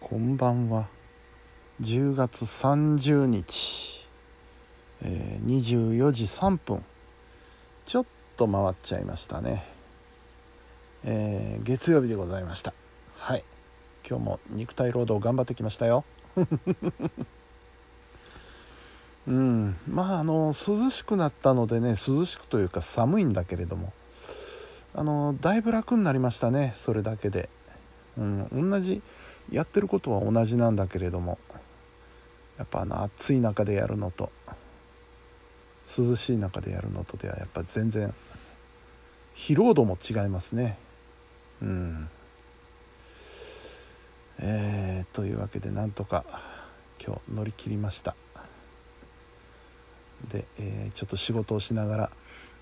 こんばんは。10月30日、えー、24時3分。ちょっと回っちゃいましたね、えー、月曜日でございました。はい。今日も肉体労働頑張ってきましたよ。うん。まああの涼しくなったのでね涼しくというか寒いんだけれども。あのだいぶ楽になりましたね。それだけで、うん、同じやってることは同じなんだけれどもやっぱあの暑い中でやるのと涼しい中でやるのとではやっぱ全然疲労度も違いますね。うん。えー、というわけでなんとか今日乗り切りました。で、えー、ちょっと仕事をしながら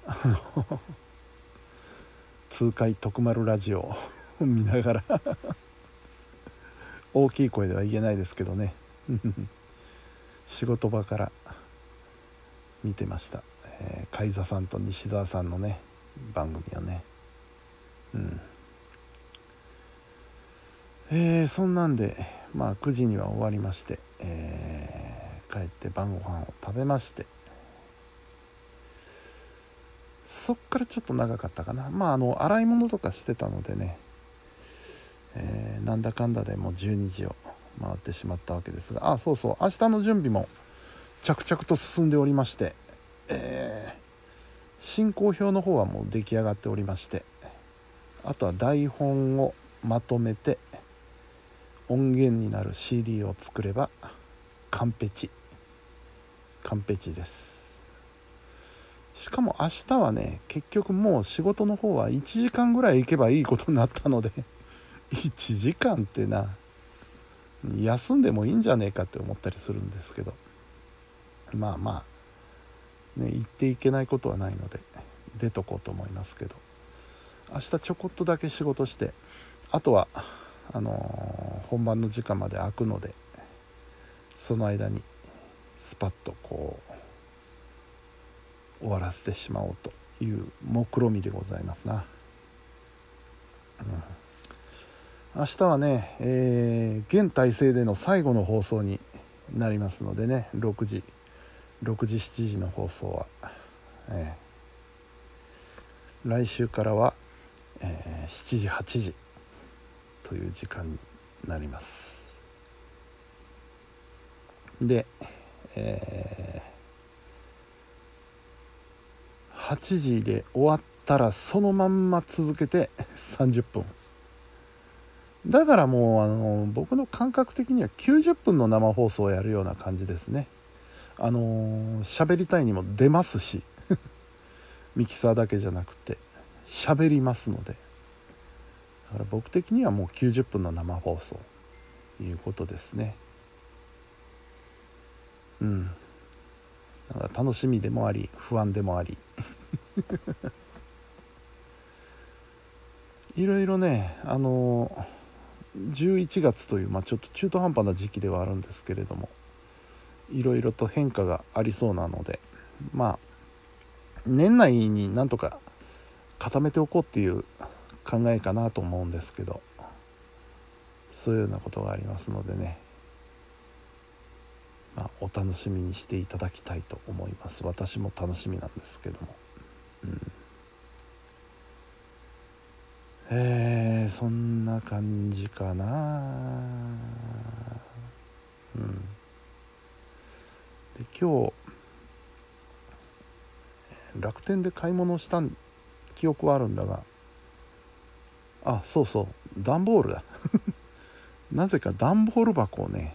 あの 痛快徳丸ラジオを見ながら大きい声では言えないですけどね。仕事場から見てました、えー、海座さんと西澤さんのね番組をね。うん。えー、そんなんでまあ9時には終わりまして、えー、帰って晩ご飯を食べまして。そっからちょっと長かったかな。まああの洗い物とかしてたのでね、えー、なんだかんだでもう12時を回ってしまったわけですが。あそうそう。明日の準備も着々と進んでおりまして、えー、進行表の方はもう出来上がっておりまして。あとは台本をまとめて音源になる CD を作れば完璧。完璧です。しかも明日はね結局もう仕事の方は1時間ぐらい行けばいいことになったので。1時間ってな。休んでもいいんじゃねえかって思ったりするんですけど。まあまあね行っていけないことはないので出とこうと思いますけど。明日ちょこっとだけ仕事してあとはあのー、本番の時間まで開くのでその間にスパッとこう終わらせてしまおうという目論見でございますな、うん、明日はね、えー、現体制での最後の放送になりますのでね6時6時7時の放送は、えー、来週からは、えー、7時8時という時間になります。で、えー、8時で終わったらそのまんま続けて30分。だからもうあの僕の感覚的には90分の生放送をやるような感じですね。あの喋りたいにも出ますし ミキサーだけじゃなくて喋りますので。だから僕的にはもう90分の生放送いうことですね。うん。だから楽しみでもあり不安でもあり。いろいろねあの11月という、まあ、ちょっと中途半端な時期ではあるんですけれどもいろいろと変化がありそうなのでまあ年内になんとか固めておこうっていう考えかなと思うんですけどそういうようなことがありますのでね、まあ、お楽しみにしていただきたいと思います。私も楽しみなんですけども。うん。えー、そんな感じかな。うん。で今日楽天で買い物した記憶はあるんだが。あそうそう。段ボールだ。なぜか段ボール箱をね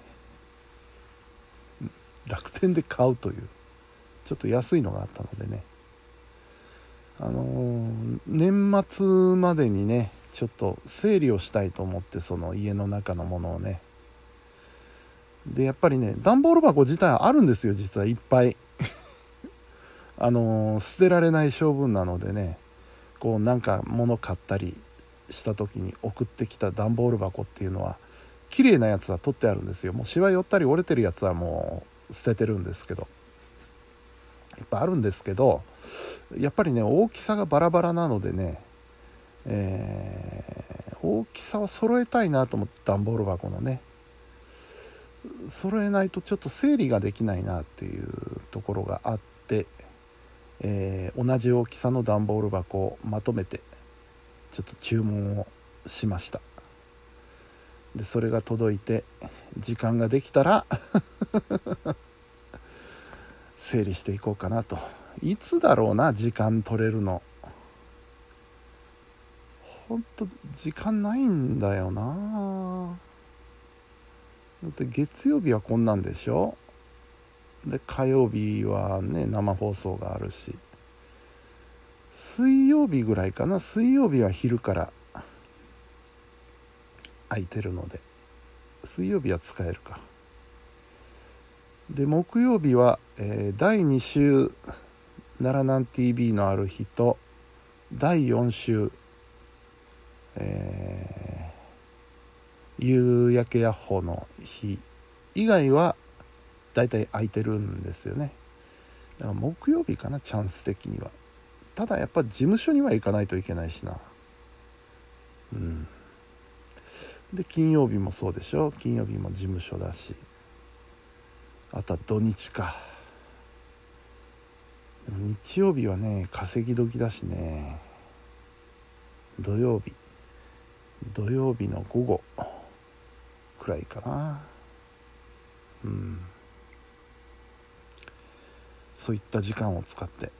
楽天で買うというちょっと安いのがあったのでね。あのー、年末までにねちょっと整理をしたいと思ってその家の中のものをね。でやっぱりね段ボール箱自体あるんですよ実はいっぱい。あのー、捨てられない性分なのでねこうなんか物買ったりした時に送ってきた段ボール箱っていうのは綺麗なやつは取ってあるんですよ。もうしわ寄ったり折れてるやつはもう捨ててるんですけど。っぱあるんですけどやっぱりね大きさがバラバラなのでね、えー、大きさを揃えたいなと思って段ボール箱のね。揃えないとちょっと整理ができないなっていうところがあって、えー、同じ大きさの段ボール箱をまとめてちょっと注文をしました。でそれが届いて時間ができたら整理していこうかなと。いつだろうな時間取れるの。ほんと時間ないんだよな。だって月曜日はこんなんでしょ？で火曜日はね生放送があるし。水曜日ぐらいかな？水曜日は昼から空いてるので。水曜日は使えるか。で木曜日は、えー、第2週奈良南 TV のある日と第4週、えー、夕焼けヤッホーの日以外はだいたい空いてるんですよね。だから木曜日かなチャンス的には。ただやっぱ事務所には行かないといけないしな。うん。で金曜日もそうでしょ。金曜日も事務所だし。あとは土日か。日曜日はね稼ぎ時だしね。土曜日。土曜日の午後くらいかな。うん。そういった時間を使って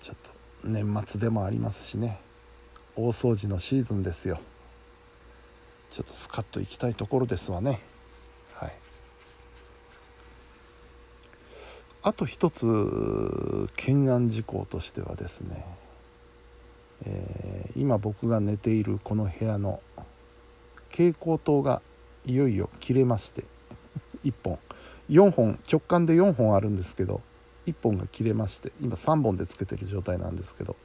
ちょっと年末でもありますしね。大掃除のシーズンですよ。ちょっとスカッと行きたいところですわねはいあと一つ懸案事項としてはですね、えー、今僕が寝ているこの部屋の蛍光灯がいよいよ切れまして1本。4本直感で4本あるんですけど1本が切れまして今3本でつけてる状態なんですけど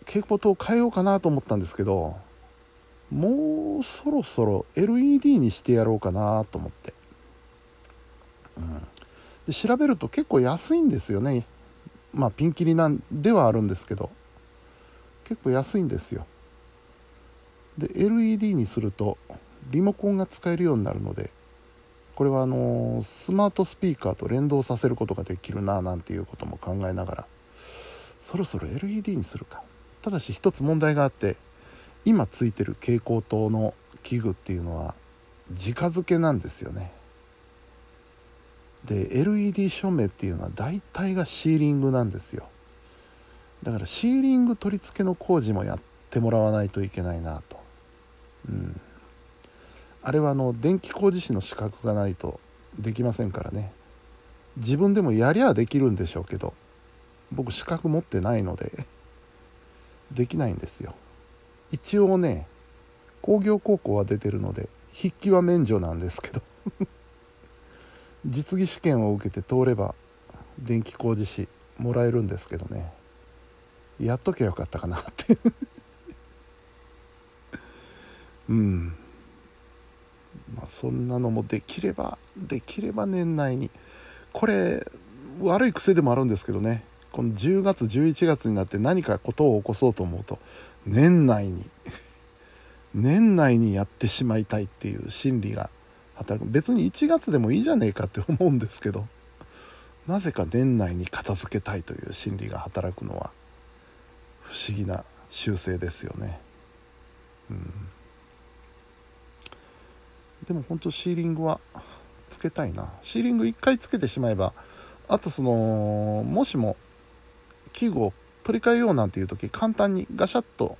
蛍光灯を変えようかなと思ったんですけどもうそろそろ LED にしてやろうかなと思って、うん、で調べると結構安いんですよね。まあピンキリなんではあるんですけど。結構安いんですよ。で LED にするとリモコンが使えるようになるのでこれはあのスマートスピーカーと連動させることができるななんていうことも考えながらそろそろ LED にするか。ただし一つ問題があって今ついてる蛍光灯の器具っていうのは直付けなんですよね。で LED 照明っていうのは大体がシーリングなんですよ。だからシーリング取り付けの工事もやってもらわないといけないなと。うん。あれはあの電気工事士の資格がないとできませんからね。自分でもやりゃできるんでしょうけど僕資格持ってないので できないんですよ。一応ね工業高校は出てるので筆記は免除なんですけど。実技試験を受けて通れば電気工事士もらえるんですけどね。やっとけばよかったかなって。うん。まあそんなのもできればできれば年内に。これ悪い癖でもあるんですけどね。この10月11月になって何かことを起こそうと思うと年内に。年内にやってしまいたいっていう心理が働く。別に1月でもいいじゃねえかって思うんですけど。なぜか年内に片付けたいという心理が働くのは不思議な習性ですよね。うん。でも本当シーリングはつけたいな。シーリング1回つけてしまえばあとそのもしも器具を取り替えようなんていう時簡単にガシャッと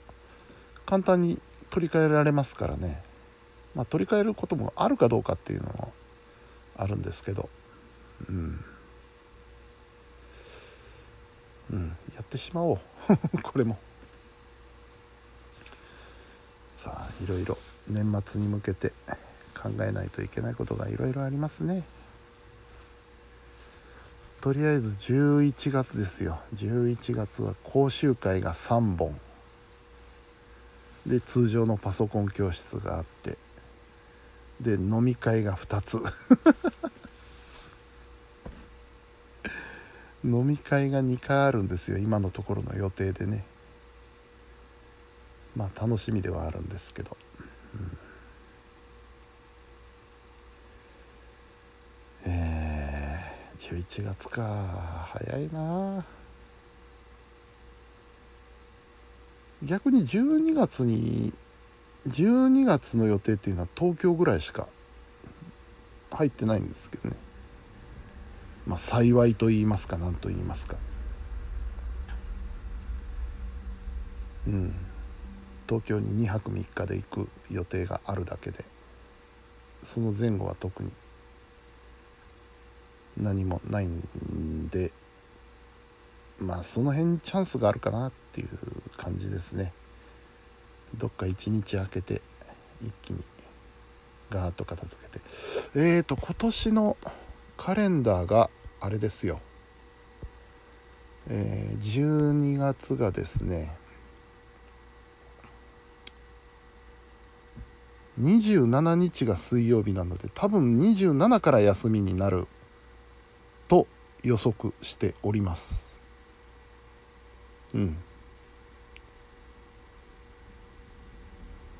簡単に取り替えられますからね、まあ、取り替えることもあるかどうかっていうのもあるんですけど。うん。うん。やってしまおう。これも。さあいろいろ年末に向けて考えないといけないことがいろいろありますね。とりあえず11月ですよ。11月は講習会が3本。で通常のパソコン教室があって。で飲み会が2つ。飲み会が2 回あるんですよ今のところの予定でね。まあ楽しみではあるんですけど、うん、えー、11月か。早いな。逆に12月に12月の予定っていうのは東京ぐらいしか入ってないんですけどね。まあ幸いと言いますか何と言いますか。うん。東京に2泊3日で行く予定があるだけでその前後は特に何もないんでまあその辺にチャンスがあるかなっていう感じですね。どっか一日空けて一気にガーッと片付けて。えーと今年のカレンダーがあれですよ。えー、12月がですね27日が水曜日なので多分27から休みになると予測しております。うん。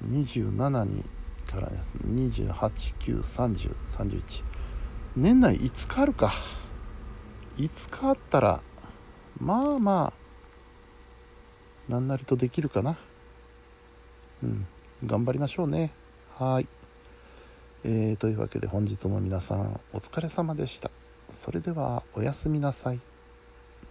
27にから28930331年内5日あるか5日あったらまあまあ何なりとできるかなうん頑張りましょうねはい。えー、というわけで本日も皆さんお疲れ様でした。それではおやすみなさい。